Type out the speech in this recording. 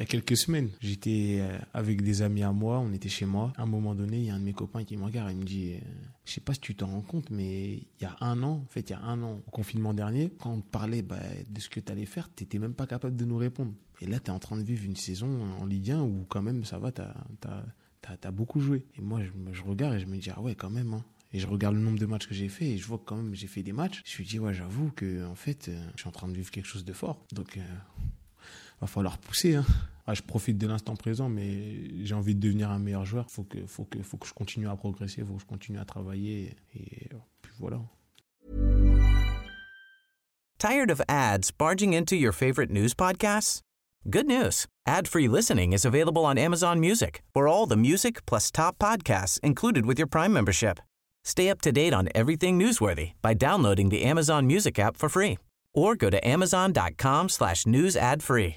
Il y a quelques semaines, j'étais euh, avec des amis à moi, on était chez moi. À un moment donné, il y a un de mes copains qui me regarde et me dit euh, Je sais pas si tu t'en rends compte, mais il y a un an, en fait, il y a un an, au confinement dernier, quand on te parlait bah, de ce que tu allais faire, tu même pas capable de nous répondre. Et là, tu es en train de vivre une saison en Ligue 1 où, quand même, ça va, tu as, beaucoup joué. Et moi, je, je, regarde et je me dis Ah ouais, quand même, hein. Et je regarde le nombre de matchs que j'ai fait et je vois que quand même j'ai fait des matchs. Je me dis, ouais, j'avoue que, en fait, euh, je suis en train de vivre quelque chose de fort. Donc, euh, va falloir pousser. Hein. Ah, je profite de l'instant présent, mais j'ai envie de devenir un meilleur joueur. Faut que, faut que, faut que je continue à progresser, faut que je continue à travailler. Et puis voilà. Tired of ads barging into your favorite news podcasts? Good news. Ad-free listening is available on Amazon Music for all the music plus top podcasts included with your Prime membership. Stay up to date on everything newsworthy by downloading the Amazon Music app for free or go to amazon.com slash news ad free.